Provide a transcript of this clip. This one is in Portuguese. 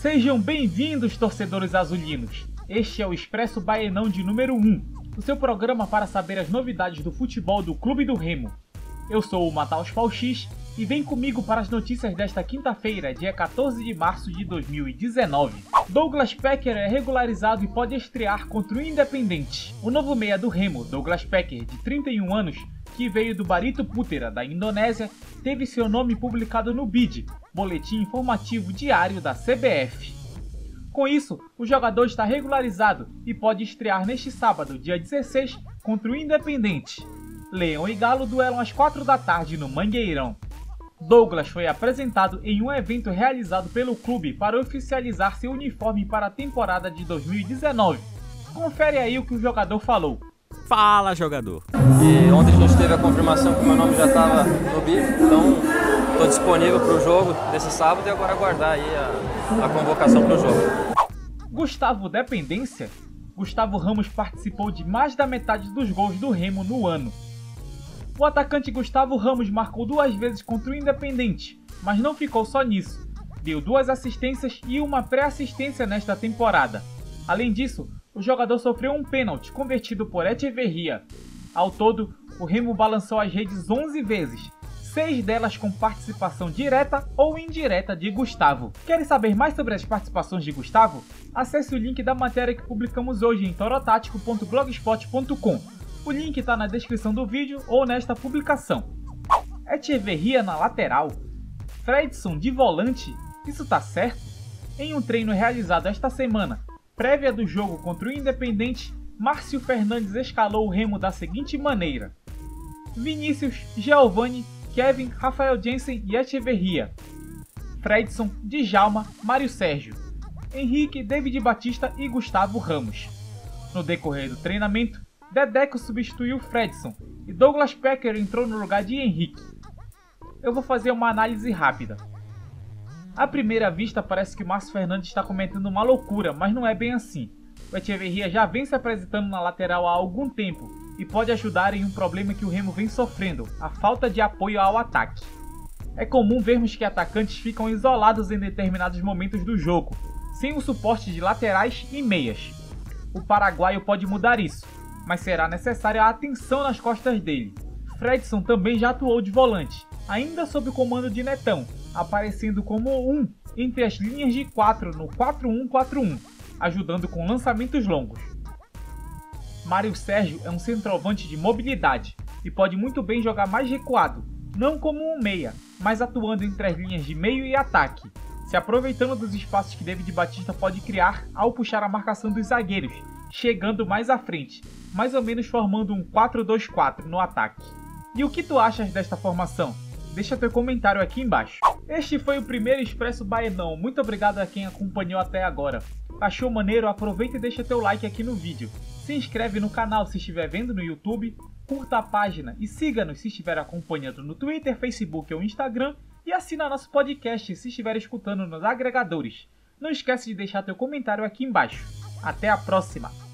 Sejam bem-vindos, torcedores azulinos. Este é o Expresso Baenão de número 1, o seu programa para saber as novidades do futebol do Clube do Remo. Eu sou o Mataus Pauxis e vem comigo para as notícias desta quinta-feira, dia 14 de março de 2019. Douglas Pecker é regularizado e pode estrear contra o Independente. O novo meia do Remo, Douglas Pecker, de 31 anos, que veio do Barito Putera, da Indonésia, teve seu nome publicado no BID, Boletim Informativo Diário da CBF. Com isso, o jogador está regularizado e pode estrear neste sábado, dia 16, contra o Independente. Leão e Galo duelam às 4 da tarde no Mangueirão. Douglas foi apresentado em um evento realizado pelo clube para oficializar seu uniforme para a temporada de 2019. Confere aí o que o jogador falou. Fala, jogador! E ontem a gente teve a confirmação que meu nome já estava no BIF, então estou disponível para o jogo desse sábado e agora aguardar aí a, a convocação para o jogo. Gustavo Dependência? Gustavo Ramos participou de mais da metade dos gols do Remo no ano. O atacante Gustavo Ramos marcou duas vezes contra o Independente, mas não ficou só nisso. Deu duas assistências e uma pré-assistência nesta temporada. Além disso, o jogador sofreu um pênalti convertido por Echeverria. Ao todo, o Remo balançou as redes 11 vezes, seis delas com participação direta ou indireta de Gustavo. Querem saber mais sobre as participações de Gustavo? Acesse o link da matéria que publicamos hoje em torotático.blogspot.com. O link está na descrição do vídeo ou nesta publicação. Echeverria na lateral. Fredson de volante. Isso tá certo? Em um treino realizado esta semana, prévia do jogo contra o Independente, Márcio Fernandes escalou o Remo da seguinte maneira: Vinícius, Giovanni, Kevin, Rafael Jensen e Echeverria. Fredson, Djalma, Mário Sérgio. Henrique, David Batista e Gustavo Ramos. No decorrer do treinamento, Dedeco substituiu Fredson e Douglas Pecker entrou no lugar de Henrique. Eu vou fazer uma análise rápida. À primeira vista parece que o Márcio Fernandes está cometendo uma loucura, mas não é bem assim. O Echeverria já vem se apresentando na lateral há algum tempo e pode ajudar em um problema que o Remo vem sofrendo, a falta de apoio ao ataque. É comum vermos que atacantes ficam isolados em determinados momentos do jogo, sem o suporte de laterais e meias. O paraguaio pode mudar isso, mas será necessária a atenção nas costas dele. Fredson também já atuou de volante, ainda sob o comando de Netão, aparecendo como um entre as linhas de 4 no 4-1-4-1, ajudando com lançamentos longos. Mário Sérgio é um centroavante de mobilidade e pode muito bem jogar mais recuado, não como um meia, mas atuando entre as linhas de meio e ataque, se aproveitando dos espaços que David Batista pode criar ao puxar a marcação dos zagueiros, chegando mais à frente, mais ou menos formando um 4-2-4 no ataque. E o que tu achas desta formação? Deixa teu comentário aqui embaixo. Este foi o primeiro Expresso Baenão. Muito obrigado a quem acompanhou até agora. Achou maneiro? Aproveita e deixa teu like aqui no vídeo. Se inscreve no canal se estiver vendo no YouTube, curta a página e siga-nos se estiver acompanhando no Twitter, Facebook ou Instagram e assina nosso podcast se estiver escutando nos agregadores. Não esquece de deixar teu comentário aqui embaixo. Até a próxima!